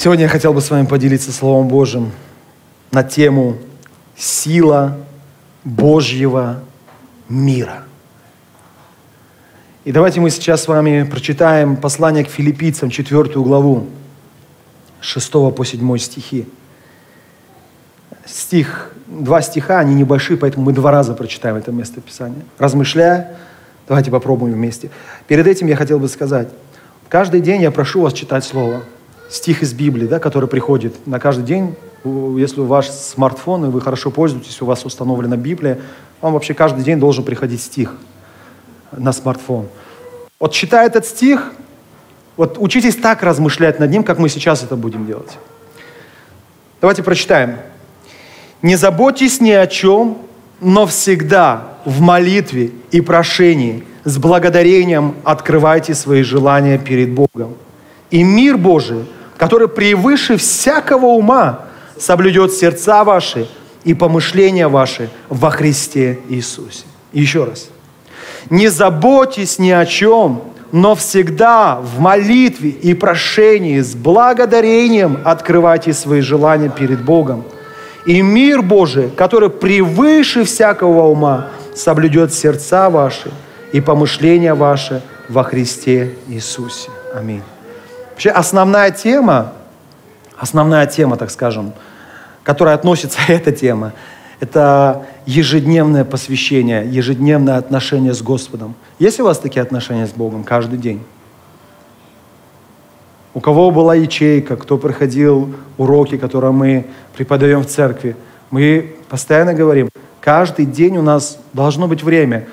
Сегодня я хотел бы с вами поделиться Словом Божьим на тему «Сила Божьего мира». И давайте мы сейчас с вами прочитаем послание к филиппийцам, 4 главу, 6 по 7 стихи. Стих два стиха, они небольшие, поэтому мы два раза прочитаем это место Писания. Размышляя, давайте попробуем вместе. Перед этим я хотел бы сказать, каждый день я прошу вас читать Слово. Стих из Библии, да, который приходит на каждый день. Если у вас смартфон, и вы хорошо пользуетесь, у вас установлена Библия, вам вообще каждый день должен приходить стих на смартфон. Вот читая этот стих, вот учитесь так размышлять над ним, как мы сейчас это будем делать. Давайте прочитаем. Не заботьтесь ни о чем, но всегда в молитве и прошении с благодарением открывайте свои желания перед Богом. И мир Божий, который превыше всякого ума, соблюдет сердца ваши и помышления ваши во Христе Иисусе. Еще раз. Не заботьтесь ни о чем, но всегда в молитве и прошении с благодарением открывайте свои желания перед Богом – и мир Божий, который превыше всякого ума, соблюдет сердца ваши и помышления ваши во Христе Иисусе. Аминь. Вообще основная тема, основная тема, так скажем, которая относится эта тема, это ежедневное посвящение, ежедневное отношение с Господом. Есть у вас такие отношения с Богом каждый день? у кого была ячейка, кто проходил уроки, которые мы преподаем в церкви. Мы постоянно говорим, каждый день у нас должно быть время.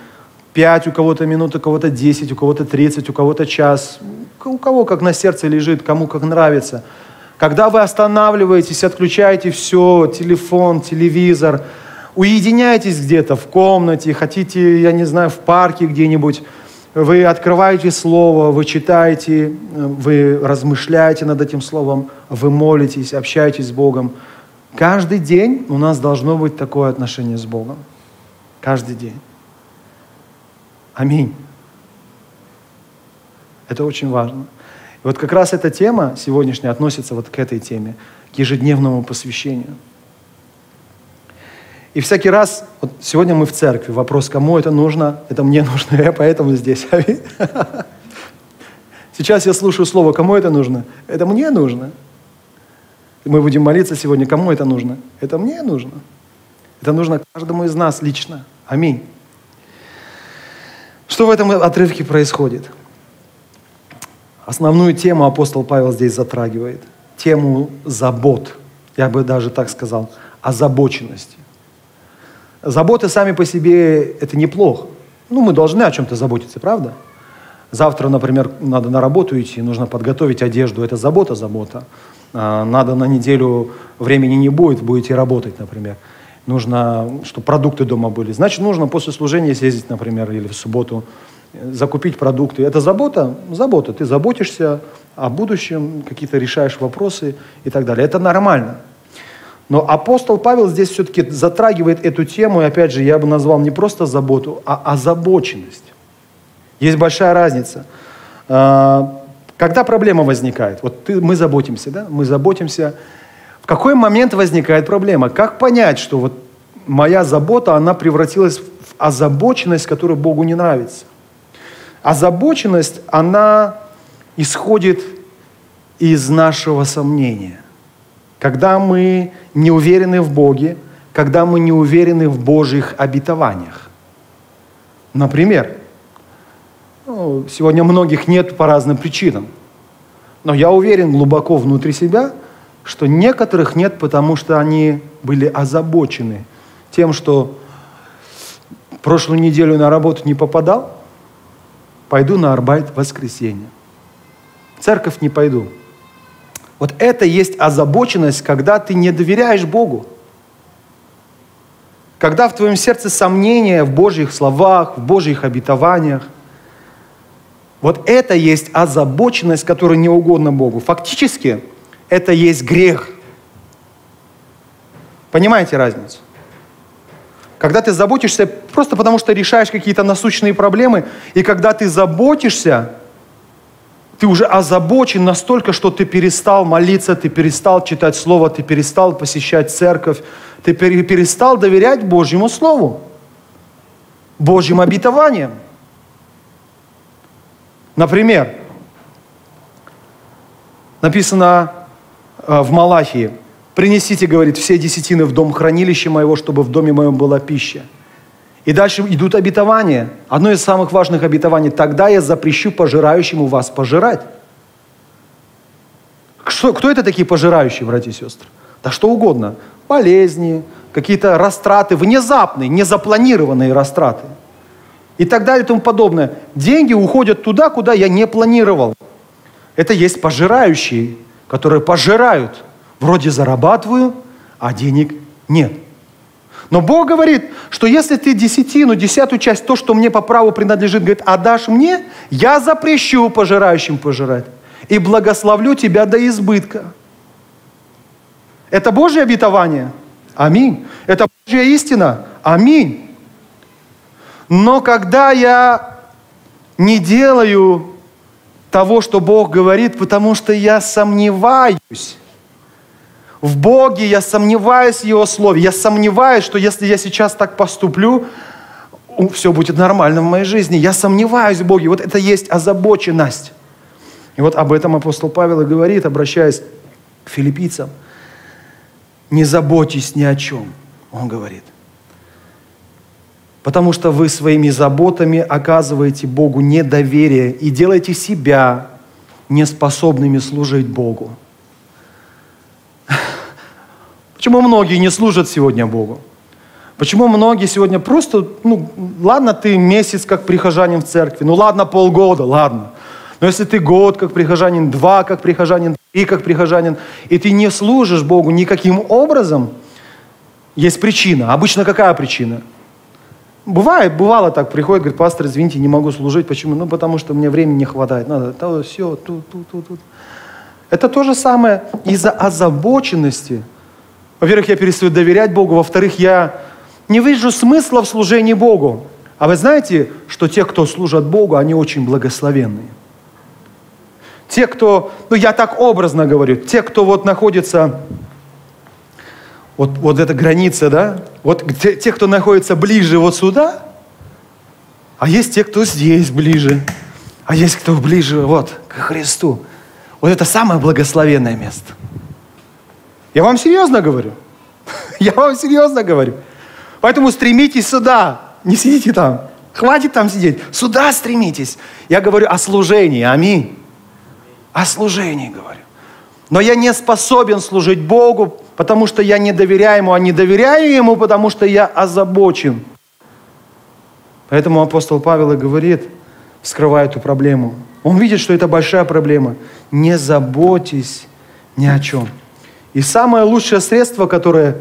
Пять у кого-то минут, у кого-то десять, у кого-то тридцать, у кого-то час. У кого как на сердце лежит, кому как нравится. Когда вы останавливаетесь, отключаете все, телефон, телевизор, уединяйтесь где-то в комнате, хотите, я не знаю, в парке где-нибудь, вы открываете Слово, вы читаете, вы размышляете над этим Словом, вы молитесь, общаетесь с Богом. Каждый день у нас должно быть такое отношение с Богом. Каждый день. Аминь. Это очень важно. И вот как раз эта тема сегодняшняя относится вот к этой теме, к ежедневному посвящению. И всякий раз, вот сегодня мы в церкви, вопрос, кому это нужно, это мне нужно, я поэтому здесь. Сейчас я слушаю слово, кому это нужно? Это мне нужно. Мы будем молиться сегодня, кому это нужно? Это мне нужно. Это нужно каждому из нас лично. Аминь. Что в этом отрывке происходит? Основную тему апостол Павел здесь затрагивает. Тему забот. Я бы даже так сказал, озабоченности. Заботы сами по себе – это неплохо. Ну, мы должны о чем-то заботиться, правда? Завтра, например, надо на работу идти, нужно подготовить одежду. Это забота, забота. Надо на неделю, времени не будет, будете работать, например. Нужно, чтобы продукты дома были. Значит, нужно после служения съездить, например, или в субботу, закупить продукты. Это забота? Забота. Ты заботишься о будущем, какие-то решаешь вопросы и так далее. Это нормально. Но апостол Павел здесь все-таки затрагивает эту тему, и опять же, я бы назвал не просто заботу, а озабоченность. Есть большая разница. А, когда проблема возникает? Вот ты, мы заботимся, да? Мы заботимся. В какой момент возникает проблема? Как понять, что вот моя забота, она превратилась в озабоченность, которая Богу не нравится? Озабоченность, она исходит из нашего сомнения. Когда мы не уверены в Боге, когда мы не уверены в Божьих обетованиях. Например, ну, сегодня многих нет по разным причинам. Но я уверен глубоко внутри себя, что некоторых нет, потому что они были озабочены тем, что прошлую неделю на работу не попадал, пойду на Арбайт в воскресенье. церковь не пойду. Вот это есть озабоченность, когда ты не доверяешь Богу. Когда в твоем сердце сомнения в Божьих словах, в Божьих обетованиях. Вот это есть озабоченность, которая не угодна Богу. Фактически это есть грех. Понимаете разницу? Когда ты заботишься просто потому, что решаешь какие-то насущные проблемы, и когда ты заботишься, ты уже озабочен настолько, что ты перестал молиться, ты перестал читать Слово, ты перестал посещать церковь, ты перестал доверять Божьему Слову, Божьим обетованиям. Например, написано в Малахии, «Принесите, — говорит, — все десятины в дом хранилища моего, чтобы в доме моем была пища». И дальше идут обетования. Одно из самых важных обетований. «Тогда я запрещу пожирающему вас пожирать». Что, кто это такие пожирающие, братья и сестры? Да что угодно. Болезни, какие-то растраты, внезапные, незапланированные растраты. И так далее и тому подобное. Деньги уходят туда, куда я не планировал. Это есть пожирающие, которые пожирают. Вроде зарабатываю, а денег нет. Но Бог говорит, что если ты десятину, десятую часть, то, что мне по праву принадлежит, говорит, отдашь мне, я запрещу пожирающим пожирать и благословлю тебя до избытка. Это Божье обетование? Аминь. Это Божья истина? Аминь. Но когда я не делаю того, что Бог говорит, потому что я сомневаюсь, в Боге, я сомневаюсь в Его Слове, я сомневаюсь, что если я сейчас так поступлю, все будет нормально в моей жизни. Я сомневаюсь в Боге. Вот это есть озабоченность. И вот об этом апостол Павел и говорит, обращаясь к филиппийцам. Не заботьтесь ни о чем, он говорит. Потому что вы своими заботами оказываете Богу недоверие и делаете себя неспособными служить Богу. Почему многие не служат сегодня Богу? Почему многие сегодня просто, ну, ладно, ты месяц как прихожанин в церкви, ну, ладно, полгода, ладно. Но если ты год как прихожанин, два как прихожанин, три как прихожанин, и ты не служишь Богу никаким образом, есть причина. Обычно какая причина? Бывает, бывало так, приходит, говорит, пастор, извините, не могу служить. Почему? Ну, потому что мне времени не хватает. Надо, то, все, тут, тут, тут, тут. Это то же самое из-за озабоченности. Во-первых, я перестаю доверять Богу. Во-вторых, я не вижу смысла в служении Богу. А вы знаете, что те, кто служат Богу, они очень благословенные. Те, кто, ну я так образно говорю, те, кто вот находится, вот, вот эта граница, да, вот те, те, кто находится ближе вот сюда, а есть те, кто здесь ближе, а есть кто ближе вот к Христу. Вот это самое благословенное место. Я вам серьезно говорю. Я вам серьезно говорю. Поэтому стремитесь сюда. Не сидите там. Хватит там сидеть. Сюда стремитесь. Я говорю о служении. Аминь. О служении говорю. Но я не способен служить Богу, потому что я не доверяю Ему, а не доверяю Ему, потому что я озабочен. Поэтому апостол Павел и говорит, скрывая эту проблему. Он видит, что это большая проблема. Не заботьтесь ни о чем. И самое лучшее средство, которое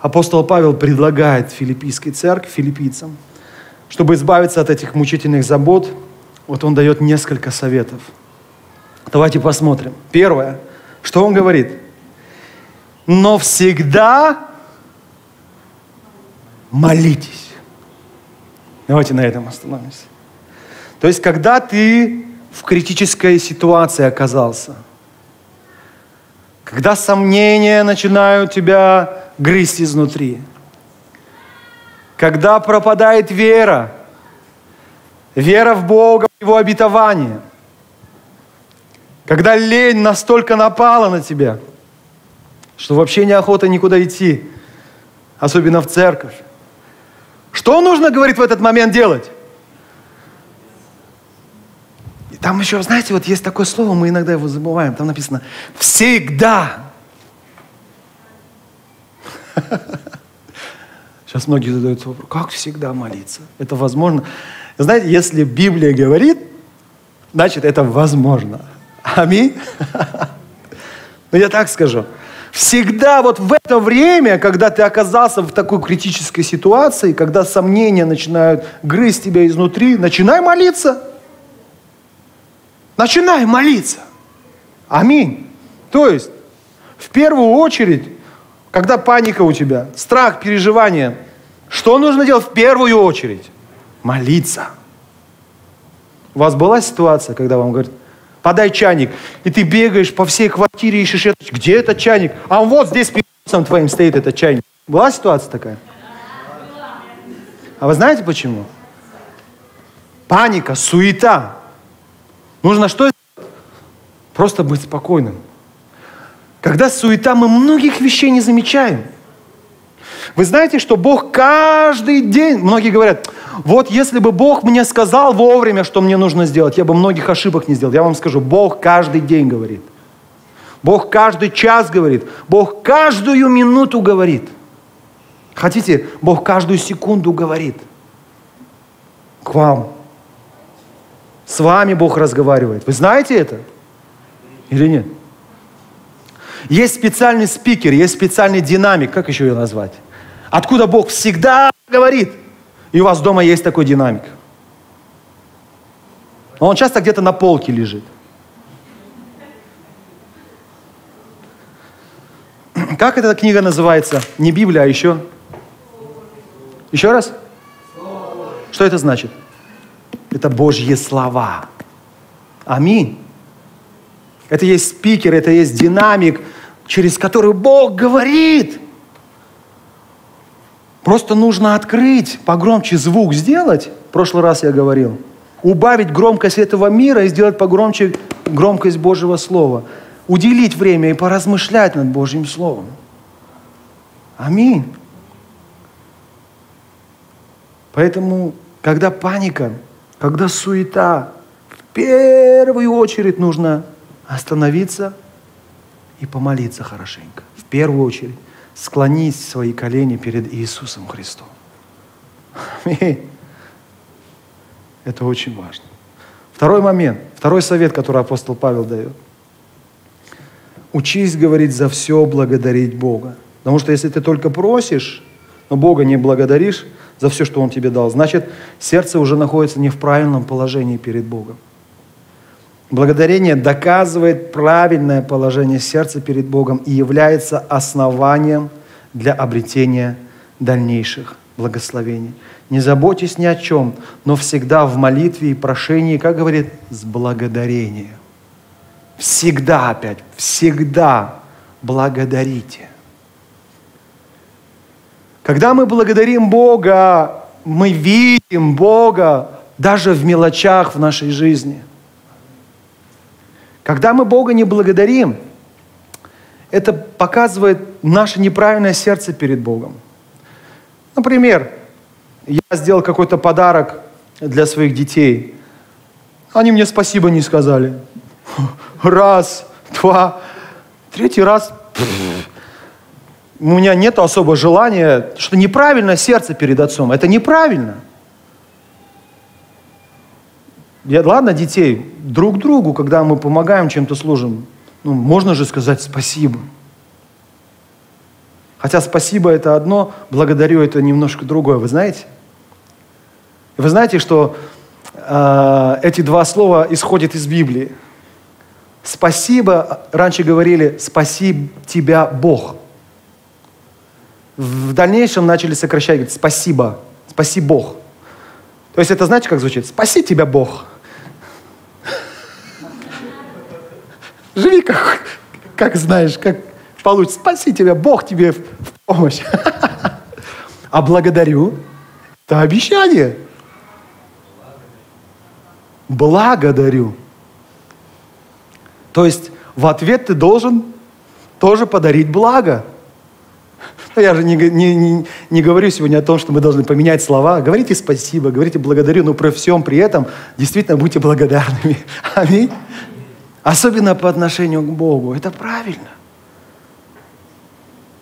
апостол Павел предлагает филиппийской церкви, филиппийцам, чтобы избавиться от этих мучительных забот, вот он дает несколько советов. Давайте посмотрим. Первое, что он говорит? Но всегда молитесь. Давайте на этом остановимся. То есть, когда ты в критической ситуации оказался, когда сомнения начинают тебя грызть изнутри, когда пропадает вера, вера в Бога, в Его обетование, когда лень настолько напала на тебя, что вообще неохота никуда идти, особенно в церковь. Что нужно, говорит, в этот момент делать? Там еще, знаете, вот есть такое слово, мы иногда его забываем. Там написано «всегда». Сейчас многие задаются вопрос, как всегда молиться? Это возможно? Знаете, если Библия говорит, значит, это возможно. Аминь. Ну, я так скажу. Всегда вот в это время, когда ты оказался в такой критической ситуации, когда сомнения начинают грызть тебя изнутри, начинай молиться. Начинай молиться. Аминь. То есть, в первую очередь, когда паника у тебя, страх, переживания, что нужно делать в первую очередь? Молиться. У вас была ситуация, когда вам говорят, подай чайник. И ты бегаешь по всей квартире, ищешь, это, где этот чайник? А он вот здесь перед твоим стоит этот чайник. Была ситуация такая? А вы знаете почему? Паника, суета. Нужно что? Просто быть спокойным. Когда суета, мы многих вещей не замечаем. Вы знаете, что Бог каждый день, многие говорят, вот если бы Бог мне сказал вовремя, что мне нужно сделать, я бы многих ошибок не сделал. Я вам скажу, Бог каждый день говорит. Бог каждый час говорит. Бог каждую минуту говорит. Хотите, Бог каждую секунду говорит. К вам. С вами Бог разговаривает. Вы знаете это? Или нет? Есть специальный спикер, есть специальный динамик, как еще ее назвать? Откуда Бог всегда говорит. И у вас дома есть такой динамик. Но он часто где-то на полке лежит. Как эта книга называется? Не Библия, а еще? Еще раз? Что это значит? Это Божьи слова. Аминь. Это есть спикер, это есть динамик, через который Бог говорит. Просто нужно открыть, погромче звук сделать. В прошлый раз я говорил. Убавить громкость этого мира и сделать погромче громкость Божьего Слова. Уделить время и поразмышлять над Божьим Словом. Аминь. Поэтому, когда паника, когда суета, в первую очередь нужно остановиться и помолиться хорошенько. В первую очередь склонить свои колени перед Иисусом Христом. Это очень важно. Второй момент, второй совет, который апостол Павел дает. Учись говорить за все, благодарить Бога. Потому что если ты только просишь, но Бога не благодаришь за все, что Он тебе дал, значит, сердце уже находится не в правильном положении перед Богом. Благодарение доказывает правильное положение сердца перед Богом и является основанием для обретения дальнейших благословений. Не заботьтесь ни о чем, но всегда в молитве и прошении, как говорит, с благодарением. Всегда опять, всегда благодарите. Когда мы благодарим Бога, мы видим Бога даже в мелочах в нашей жизни – когда мы Бога не благодарим, это показывает наше неправильное сердце перед Богом. Например, я сделал какой-то подарок для своих детей. Они мне спасибо не сказали. Раз, два, третий раз. У меня нет особого желания, что неправильно сердце перед отцом. Это неправильно. Я, ладно, детей, друг другу, когда мы помогаем, чем-то служим, ну, можно же сказать спасибо. Хотя спасибо это одно, благодарю это немножко другое, вы знаете? Вы знаете, что э, эти два слова исходят из Библии. Спасибо, раньше говорили, спаси тебя Бог. В дальнейшем начали сокращать, говорить, спасибо, спаси Бог. То есть это знаете, как звучит? Спаси тебя Бог. Живи как, как знаешь, как получится. Спаси тебя, Бог тебе в помощь. А благодарю – это обещание. Благодарю. То есть в ответ ты должен тоже подарить благо. Я же не, не, не, не говорю сегодня о том, что мы должны поменять слова. Говорите спасибо, говорите благодарю, но при всем при этом действительно будьте благодарными. Аминь. Особенно по отношению к Богу. Это правильно.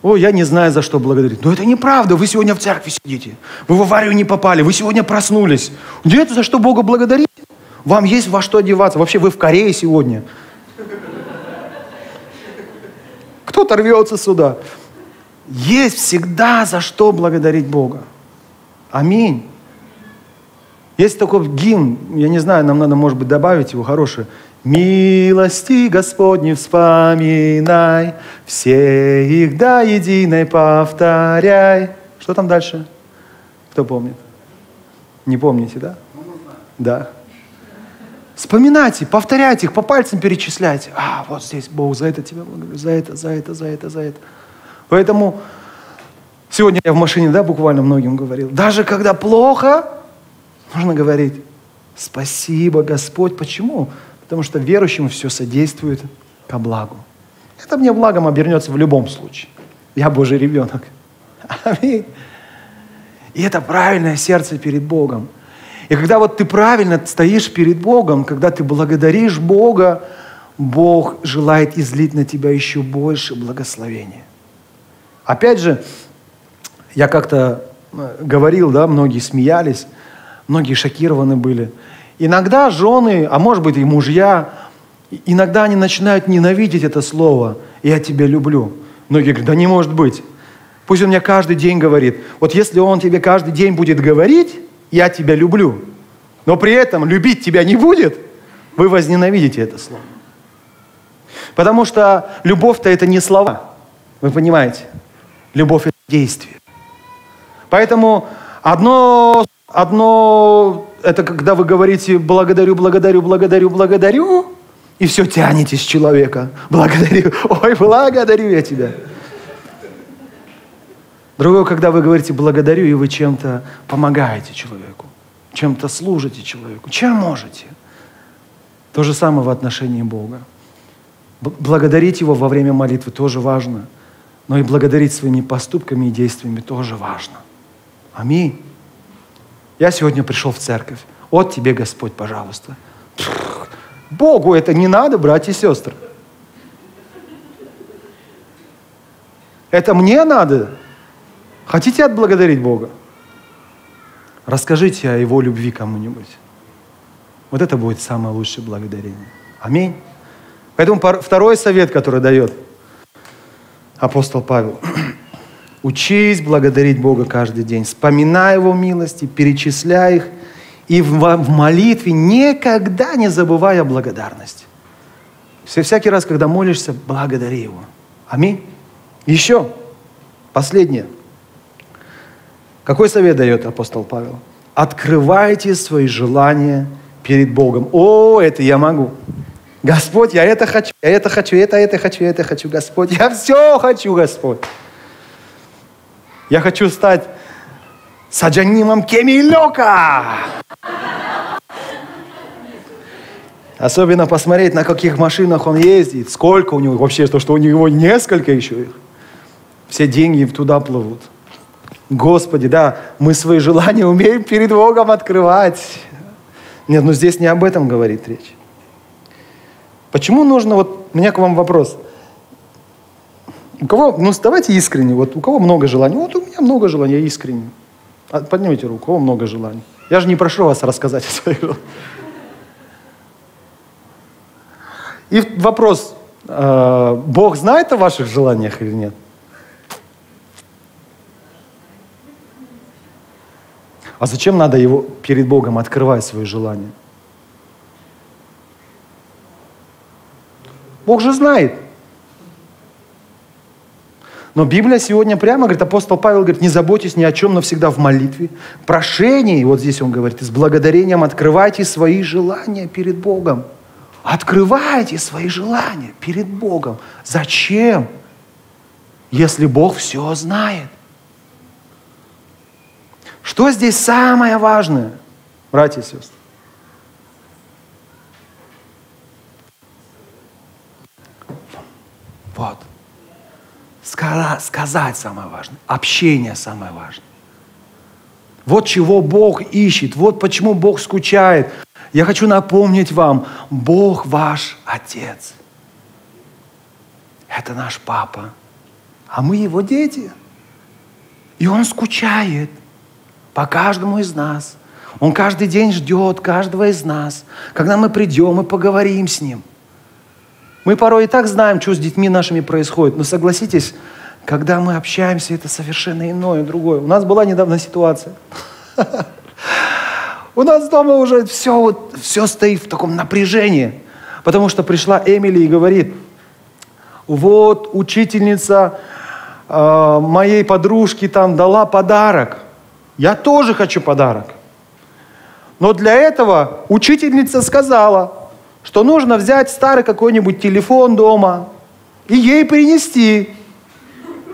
О, я не знаю, за что благодарить. Но это неправда. Вы сегодня в церкви сидите. Вы в аварию не попали. Вы сегодня проснулись. Нет, за что Бога благодарить? Вам есть во что одеваться. Вообще вы в Корее сегодня. кто-то рвется сюда. Есть всегда за что благодарить Бога. Аминь. Есть такой гимн, я не знаю, нам надо, может быть, добавить его, хороший. Милости Господни вспоминай, все их до единой повторяй. Что там дальше? Кто помнит? Не помните, да? Да. Вспоминайте, повторяйте их, по пальцам перечисляйте. А, вот здесь Бог за это тебя благодарю, за это, за это, за это, за это. Поэтому сегодня я в машине, да, буквально многим говорил. Даже когда плохо, нужно говорить, спасибо, Господь. Почему? Потому что верующему все содействует ко благу. Это мне благом обернется в любом случае. Я Божий ребенок. Аминь. И это правильное сердце перед Богом. И когда вот ты правильно стоишь перед Богом, когда ты благодаришь Бога, Бог желает излить на тебя еще больше благословения. Опять же, я как-то э, говорил, да, многие смеялись, многие шокированы были. Иногда жены, а может быть и мужья, иногда они начинают ненавидеть это слово «я тебя люблю». Многие говорят, да не может быть. Пусть он мне каждый день говорит. Вот если он тебе каждый день будет говорить, я тебя люблю, но при этом любить тебя не будет, вы возненавидите это слово. Потому что любовь-то это не слова. Вы понимаете? Любовь это действие. Поэтому одно, одно это когда вы говорите благодарю, благодарю, благодарю, благодарю, и все тянете с человека. Благодарю. Ой, благодарю я тебя. Другое, когда вы говорите благодарю, и вы чем-то помогаете человеку, чем-то служите человеку, чем можете. То же самое в отношении Бога. Благодарить Его во время молитвы тоже важно, но и благодарить своими поступками и действиями тоже важно. Аминь. Я сегодня пришел в церковь. Вот тебе, Господь, пожалуйста. Богу это не надо, братья и сестры. Это мне надо. Хотите отблагодарить Бога? Расскажите о Его любви кому-нибудь. Вот это будет самое лучшее благодарение. Аминь. Поэтому второй совет, который дает апостол Павел. Учись благодарить Бога каждый день. Вспоминай Его милости, перечисляй их. И в, молитве никогда не забывай о благодарности. Все, всякий раз, когда молишься, благодари Его. Аминь. Еще последнее – какой совет дает апостол Павел? Открывайте свои желания перед Богом. О, это я могу. Господь, я это хочу, я это хочу, это, это хочу, это хочу, Господь. Я все хочу, Господь. Я хочу стать Саджанимом Кемилека. Особенно посмотреть, на каких машинах он ездит, сколько у него, вообще, то, что у него несколько еще их. Все деньги туда плывут. Господи, да, мы свои желания умеем перед Богом открывать. Нет, ну здесь не об этом говорит речь. Почему нужно, вот у меня к вам вопрос. У кого, ну давайте искренне, вот у кого много желаний? Вот у меня много желаний, я искренне. А, поднимите руку, у кого много желаний? Я же не прошу вас рассказать о своих. И вопрос, э, Бог знает о ваших желаниях или нет? А зачем надо его перед Богом открывать свои желания? Бог же знает. Но Библия сегодня прямо говорит, апостол Павел говорит, не заботьтесь ни о чем, но всегда в молитве, прошении, вот здесь он говорит, с благодарением открывайте свои желания перед Богом. Открывайте свои желания перед Богом. Зачем? Если Бог все знает. Что здесь самое важное, братья и сестры? Вот. Сказать самое важное. Общение самое важное. Вот чего Бог ищет, вот почему Бог скучает. Я хочу напомнить вам, Бог ваш Отец. Это наш Папа. А мы Его дети. И Он скучает по каждому из нас. Он каждый день ждет каждого из нас, когда мы придем и поговорим с Ним. Мы порой и так знаем, что с детьми нашими происходит, но согласитесь, когда мы общаемся, это совершенно иное, другое. У нас была недавно ситуация. У нас дома уже все, вот, все стоит в таком напряжении. Потому что пришла Эмили и говорит, вот учительница э, моей подружки там дала подарок. Я тоже хочу подарок. Но для этого учительница сказала, что нужно взять старый какой-нибудь телефон дома и ей принести.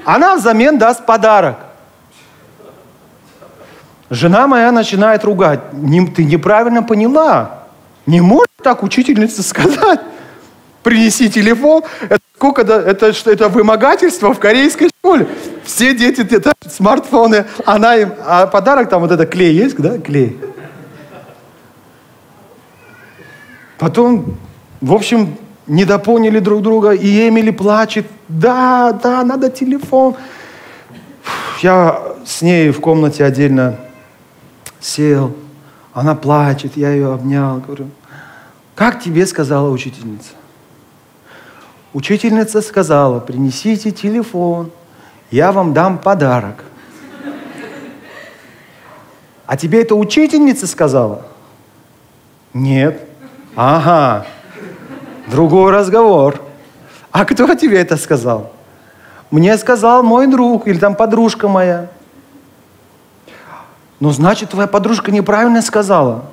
Она взамен даст подарок. Жена моя начинает ругать. Ты неправильно поняла. Не может так учительница сказать. Принеси телефон. Это сколько это, это вымогательство в корейской школе. Все дети это смартфоны, она им, а подарок там вот это клей есть, да, клей. Потом, в общем, недопоняли друг друга, и Эмили плачет. Да, да, надо телефон. Я с ней в комнате отдельно сел, она плачет, я ее обнял, говорю, как тебе сказала учительница? Учительница сказала, принесите телефон, я вам дам подарок. А тебе это учительница сказала? Нет. Ага. Другой разговор. А кто тебе это сказал? Мне сказал мой друг или там подружка моя. Ну, значит, твоя подружка неправильно сказала.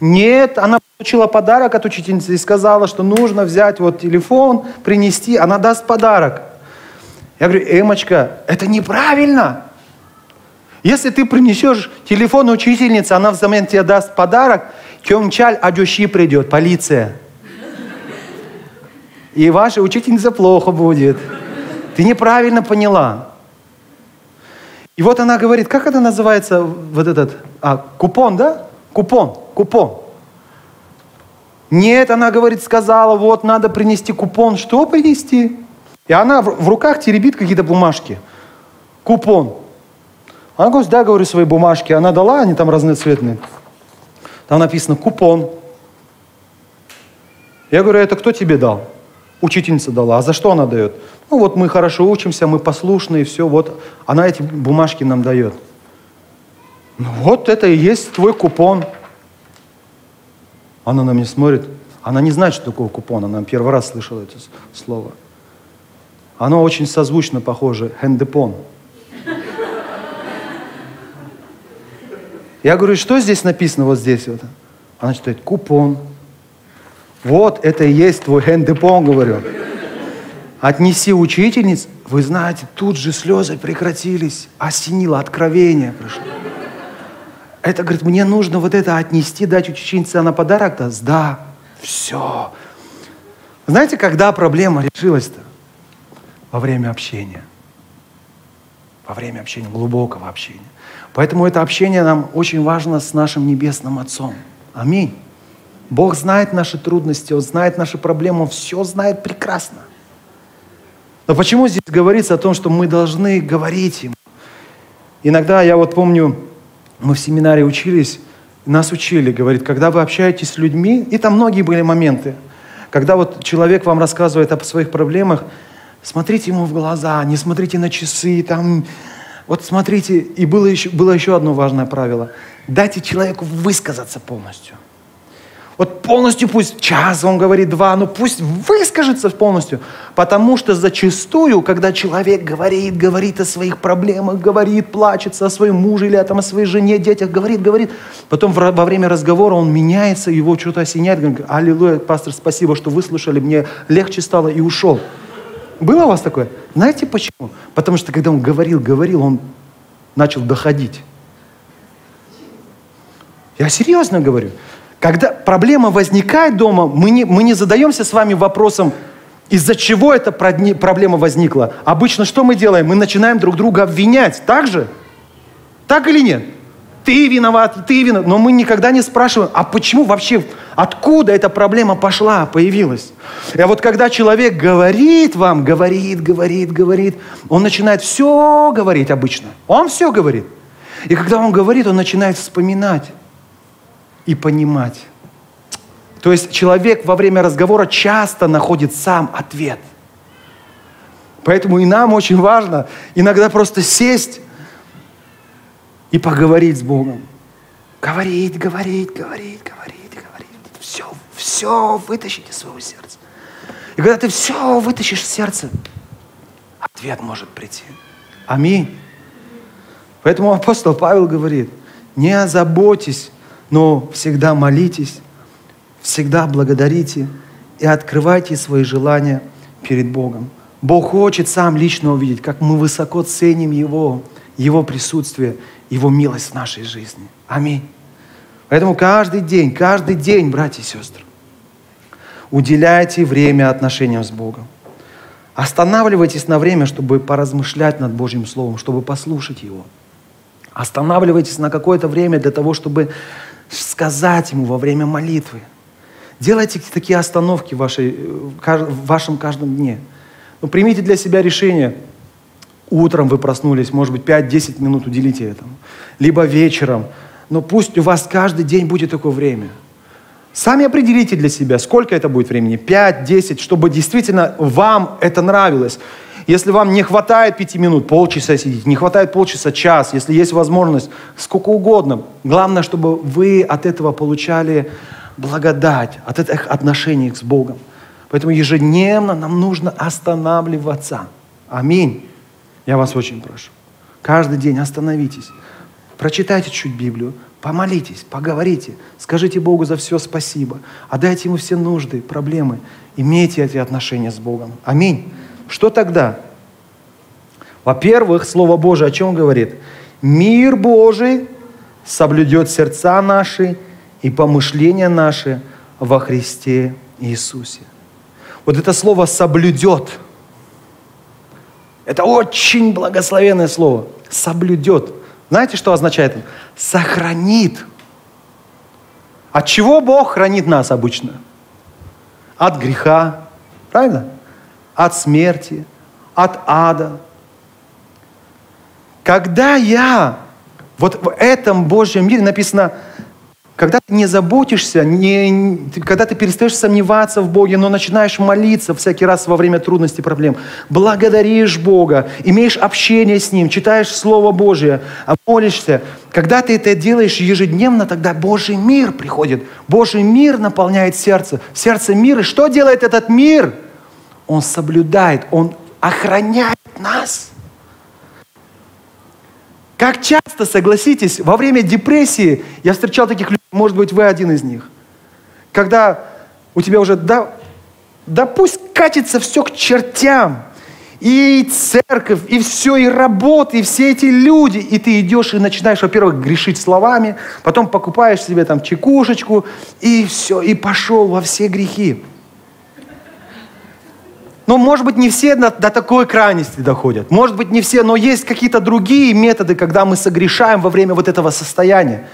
Нет, она получила подарок от учительницы и сказала, что нужно взять вот телефон, принести, она даст подарок. Я говорю, Эмочка, это неправильно. Если ты принесешь телефон учительницы, она взамен тебе даст подарок, Кёнгчаль Адюши придет, полиция. И ваша учительница плохо будет. Ты неправильно поняла. И вот она говорит, как это называется, вот этот, а, купон, да? Купон, купон. Нет, она говорит, сказала, вот надо принести купон. Что принести? И она в, в руках теребит какие-то бумажки. Купон. Она говорит, да, говорю, свои бумажки. Она дала, они там разноцветные. Там написано купон. Я говорю, это кто тебе дал? Учительница дала. А за что она дает? Ну вот мы хорошо учимся, мы послушные, все, вот она эти бумажки нам дает. Ну вот это и есть твой купон. Она на меня смотрит, она не знает, что такое купон, она первый раз слышала это слово. Оно очень созвучно похоже, хендепон. Я говорю, что здесь написано вот здесь вот? Она читает, купон. Вот это и есть твой хендепон, говорю отнеси учительниц, вы знаете, тут же слезы прекратились, осенило, откровение пришло. Это, говорит, мне нужно вот это отнести, дать учительнице на подарок, да, да, все. Знаете, когда проблема решилась-то? Во время общения. Во время общения, глубокого общения. Поэтому это общение нам очень важно с нашим Небесным Отцом. Аминь. Бог знает наши трудности, Он знает наши проблемы, Он все знает прекрасно. Но почему здесь говорится о том, что мы должны говорить им? Иногда, я вот помню, мы в семинаре учились, нас учили, говорит, когда вы общаетесь с людьми, и там многие были моменты, когда вот человек вам рассказывает о своих проблемах, смотрите ему в глаза, не смотрите на часы, там, вот смотрите, и было еще, было еще одно важное правило, дайте человеку высказаться полностью. Вот полностью пусть час, он говорит два, но пусть выскажется полностью. Потому что зачастую, когда человек говорит, говорит о своих проблемах, говорит, плачется о своем муже или там, о своей жене, детях, говорит, говорит, потом во время разговора он меняется, его что-то осеняет, говорит, аллилуйя, пастор, спасибо, что выслушали, мне легче стало и ушел. Было у вас такое? Знаете почему? Потому что когда он говорил, говорил, он начал доходить. Я серьезно говорю. Когда проблема возникает дома, мы не, мы не задаемся с вами вопросом, из-за чего эта проблема возникла. Обычно что мы делаем? Мы начинаем друг друга обвинять. Так же? Так или нет? Ты виноват, ты виноват. Но мы никогда не спрашиваем, а почему вообще, откуда эта проблема пошла, появилась? И вот когда человек говорит вам, говорит, говорит, говорит, он начинает все говорить обычно. Он все говорит. И когда он говорит, он начинает вспоминать и понимать. То есть человек во время разговора часто находит сам ответ. Поэтому и нам очень важно иногда просто сесть и поговорить с Богом. Говорить, говорить, говорить, говорить, говорить. Все, все вытащить из своего сердца. И когда ты все вытащишь из сердца, ответ может прийти. Аминь. Поэтому апостол Павел говорит, не озаботьтесь, но всегда молитесь, всегда благодарите и открывайте свои желания перед Богом. Бог хочет сам лично увидеть, как мы высоко ценим Его, Его присутствие, Его милость в нашей жизни. Аминь. Поэтому каждый день, каждый день, братья и сестры, уделяйте время отношениям с Богом. Останавливайтесь на время, чтобы поразмышлять над Божьим Словом, чтобы послушать Его. Останавливайтесь на какое-то время для того, чтобы сказать Ему во время молитвы. Делайте такие остановки в, вашей, в вашем каждом дне. Ну, примите для себя решение. Утром вы проснулись, может быть, 5-10 минут уделите этому. Либо вечером. Но пусть у вас каждый день будет такое время – Сами определите для себя, сколько это будет времени, 5, 10, чтобы действительно вам это нравилось. Если вам не хватает пяти минут, полчаса сидеть, не хватает полчаса, час, если есть возможность, сколько угодно. Главное, чтобы вы от этого получали благодать, от этих отношений с Богом. Поэтому ежедневно нам нужно останавливаться. Аминь. Я вас очень прошу. Каждый день остановитесь. Прочитайте чуть Библию, Помолитесь, поговорите, скажите Богу за все спасибо, отдайте Ему все нужды, проблемы. Имейте эти отношения с Богом. Аминь. Что тогда? Во-первых, Слово Божие о чем говорит? Мир Божий соблюдет сердца наши и помышления наши во Христе Иисусе. Вот это слово «соблюдет» – это очень благословенное слово. «Соблюдет». Знаете, что означает? Сохранит. От чего Бог хранит нас обычно? От греха, правильно? От смерти, от ада. Когда я вот в этом Божьем мире написано, когда ты не заботишься, не, когда ты перестаешь сомневаться в Боге, но начинаешь молиться всякий раз во время трудностей, проблем, благодаришь Бога, имеешь общение с Ним, читаешь Слово Божие, молишься, когда ты это делаешь ежедневно, тогда Божий мир приходит. Божий мир наполняет сердце. Сердце мира. И что делает этот мир? Он соблюдает, он охраняет нас. Как часто, согласитесь, во время депрессии я встречал таких людей, может быть, вы один из них, когда у тебя уже, да, да пусть катится все к чертям, и церковь, и все, и работа, и все эти люди, и ты идешь и начинаешь, во-первых, грешить словами, потом покупаешь себе там чекушечку, и все, и пошел во все грехи. Но, может быть, не все до, до такой крайности доходят. Может быть, не все, но есть какие-то другие методы, когда мы согрешаем во время вот этого состояния.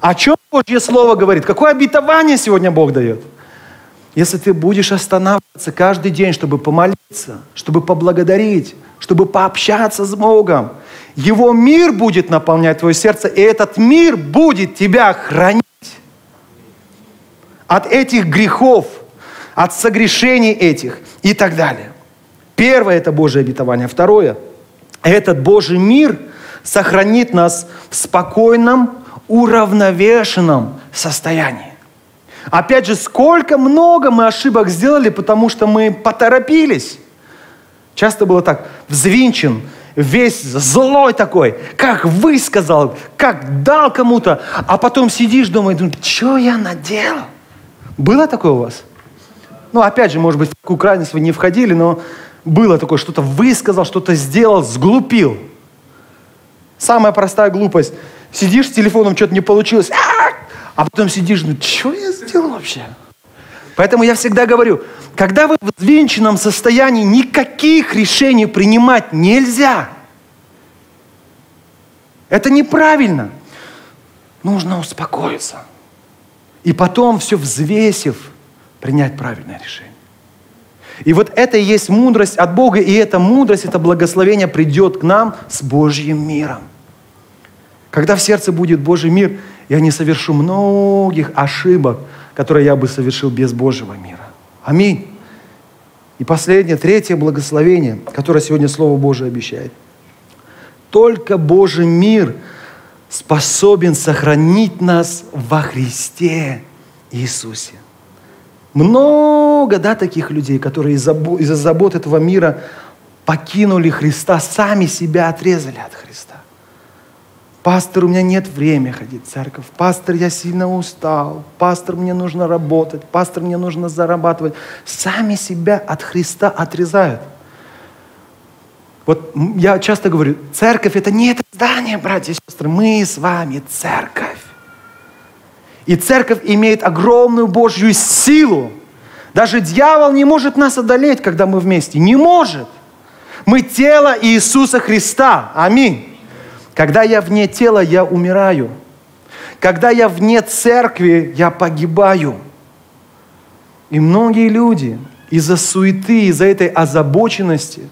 О чем Божье Слово говорит? Какое обетование сегодня Бог дает? Если ты будешь останавливаться каждый день, чтобы помолиться, чтобы поблагодарить, чтобы пообщаться с Богом, Его мир будет наполнять твое сердце, и этот мир будет тебя хранить от этих грехов – от согрешений этих и так далее. Первое – это Божье обетование. Второе – этот Божий мир сохранит нас в спокойном, уравновешенном состоянии. Опять же, сколько много мы ошибок сделали, потому что мы поторопились. Часто было так, взвинчен, весь злой такой, как высказал, как дал кому-то, а потом сидишь дома и думаешь, что я наделал? Было такое у вас? Ну, опять же, может быть, в такую крайность вы не входили, но было такое, что-то высказал, что-то сделал, сглупил. Самая простая глупость. Сидишь с телефоном, что-то не получилось, а потом сидишь, ну, что я сделал вообще? Поэтому я всегда говорю, когда вы в взвинченном состоянии, никаких решений принимать нельзя. Это неправильно. Нужно успокоиться. И потом, все взвесив, принять правильное решение. И вот это и есть мудрость от Бога, и эта мудрость, это благословение придет к нам с Божьим миром. Когда в сердце будет Божий мир, я не совершу многих ошибок, которое я бы совершил без Божьего мира. Аминь. И последнее, третье благословение, которое сегодня Слово Божие обещает. Только Божий мир способен сохранить нас во Христе Иисусе. Много, да, таких людей, которые из-за забот этого мира покинули Христа, сами себя отрезали от Христа. Пастор, у меня нет времени ходить в церковь. Пастор, я сильно устал. Пастор, мне нужно работать. Пастор, мне нужно зарабатывать. Сами себя от Христа отрезают. Вот я часто говорю, церковь это не это здание, братья и сестры. Мы с вами церковь. И церковь имеет огромную Божью силу. Даже дьявол не может нас одолеть, когда мы вместе. Не может. Мы тело Иисуса Христа. Аминь. Когда я вне тела, я умираю. Когда я вне церкви, я погибаю. И многие люди из-за суеты, из-за этой озабоченности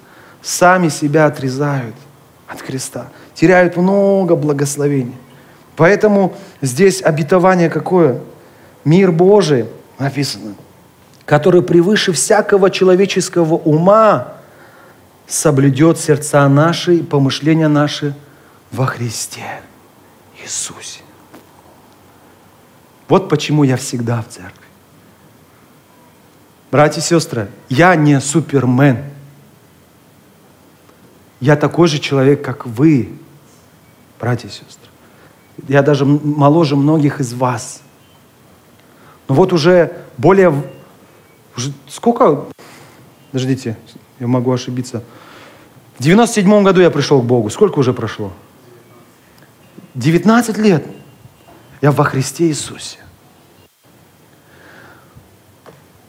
сами себя отрезают от Христа, теряют много благословений. Поэтому здесь обетование какое? Мир Божий написано, который превыше всякого человеческого ума соблюдет сердца наши, помышления наши – во Христе Иисусе. Вот почему я всегда в церкви. Братья и сестры, я не супермен. Я такой же человек, как вы, братья и сестры. Я даже моложе многих из вас. Но вот уже более... Уже сколько... Подождите, я могу ошибиться. В 97 году я пришел к Богу. Сколько уже прошло? 19 лет я во Христе Иисусе.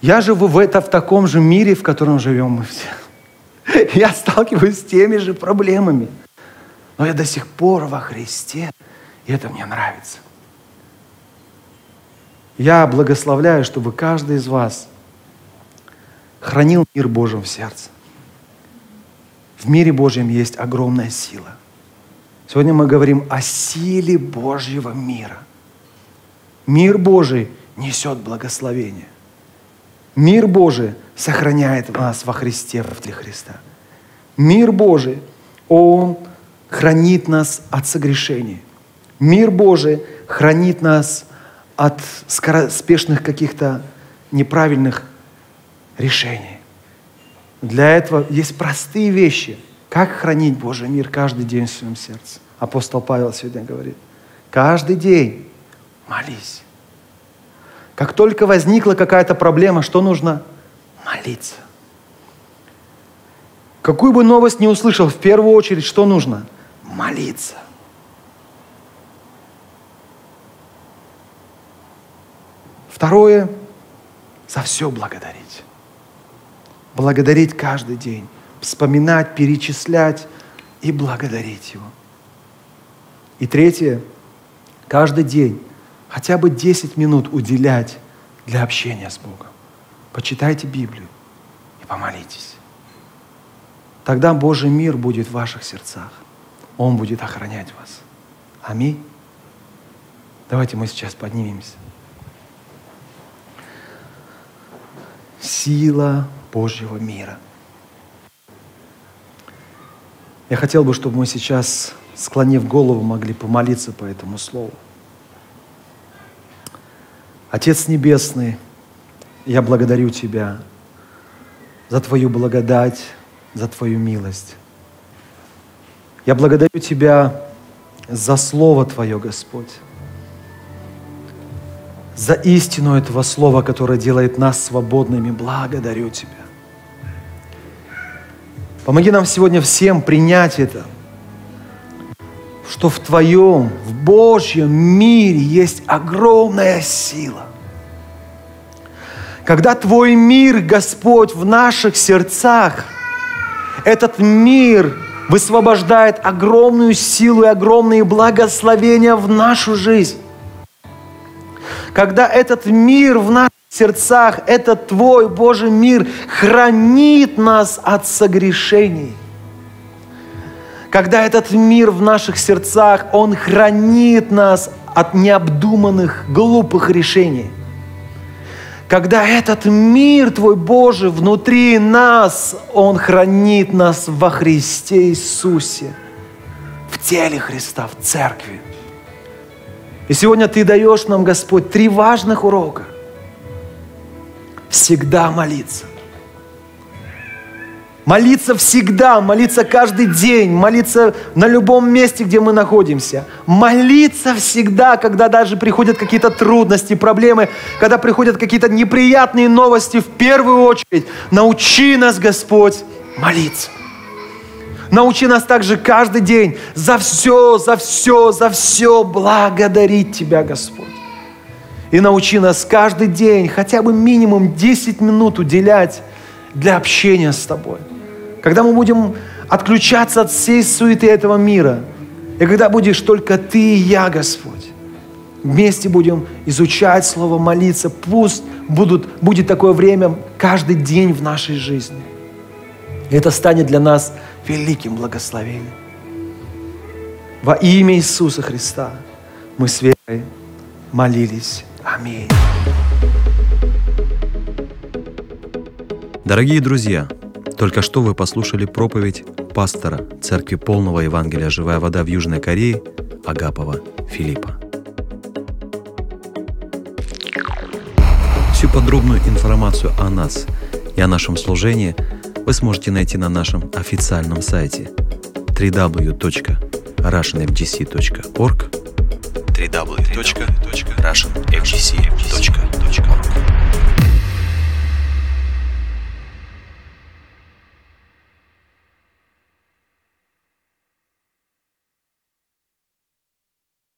Я живу в, это, в таком же мире, в котором живем мы все. Я сталкиваюсь с теми же проблемами. Но я до сих пор во Христе, и это мне нравится. Я благословляю, чтобы каждый из вас хранил мир Божий в сердце. В мире Божьем есть огромная сила. Сегодня мы говорим о силе Божьего мира. Мир Божий несет благословение. Мир Божий сохраняет нас во Христе, в теле Христа. Мир Божий, Он хранит нас от согрешений. Мир Божий хранит нас от скороспешных каких-то неправильных решений. Для этого есть простые вещи – как хранить Божий мир каждый день в своем сердце? Апостол Павел сегодня говорит. Каждый день молись. Как только возникла какая-то проблема, что нужно? Молиться. Какую бы новость не услышал, в первую очередь, что нужно? Молиться. Второе, за все благодарить. Благодарить каждый день вспоминать, перечислять и благодарить Его. И третье, каждый день хотя бы 10 минут уделять для общения с Богом. Почитайте Библию и помолитесь. Тогда Божий мир будет в ваших сердцах. Он будет охранять вас. Аминь. Давайте мы сейчас поднимемся. Сила Божьего мира – я хотел бы, чтобы мы сейчас, склонив голову, могли помолиться по этому слову. Отец Небесный, я благодарю Тебя за Твою благодать, за Твою милость. Я благодарю Тебя за Слово Твое, Господь, за истину этого Слова, которое делает нас свободными. Благодарю Тебя. Помоги нам сегодня всем принять это, что в Твоем, в Божьем мире есть огромная сила. Когда Твой мир, Господь, в наших сердцах, этот мир высвобождает огромную силу и огромные благословения в нашу жизнь. Когда этот мир в наших сердцах этот Твой Божий мир хранит нас от согрешений. Когда этот мир в наших сердцах, он хранит нас от необдуманных, глупых решений. когда этот мир Твой Божий внутри нас, Он хранит нас во Христе Иисусе, в теле Христа, в церкви. И сегодня Ты даешь нам, Господь, три важных урока. Всегда молиться. Молиться всегда, молиться каждый день, молиться на любом месте, где мы находимся. Молиться всегда, когда даже приходят какие-то трудности, проблемы, когда приходят какие-то неприятные новости, в первую очередь научи нас, Господь, молиться. Научи нас также каждый день за все, за все, за все благодарить Тебя, Господь. И научи нас каждый день хотя бы минимум 10 минут уделять для общения с Тобой. Когда мы будем отключаться от всей суеты этого мира, и когда будешь только Ты и я, Господь, вместе будем изучать Слово, молиться, пусть будут, будет такое время каждый день в нашей жизни. И это станет для нас великим благословением. Во имя Иисуса Христа мы с верой молились. Аминь. Дорогие друзья, только что вы послушали проповедь пастора Церкви Полного Евангелия «Живая вода» в Южной Корее Агапова Филиппа. Всю подробную информацию о нас и о нашем служении вы сможете найти на нашем официальном сайте www.russianfgc.org www.russianfgc.org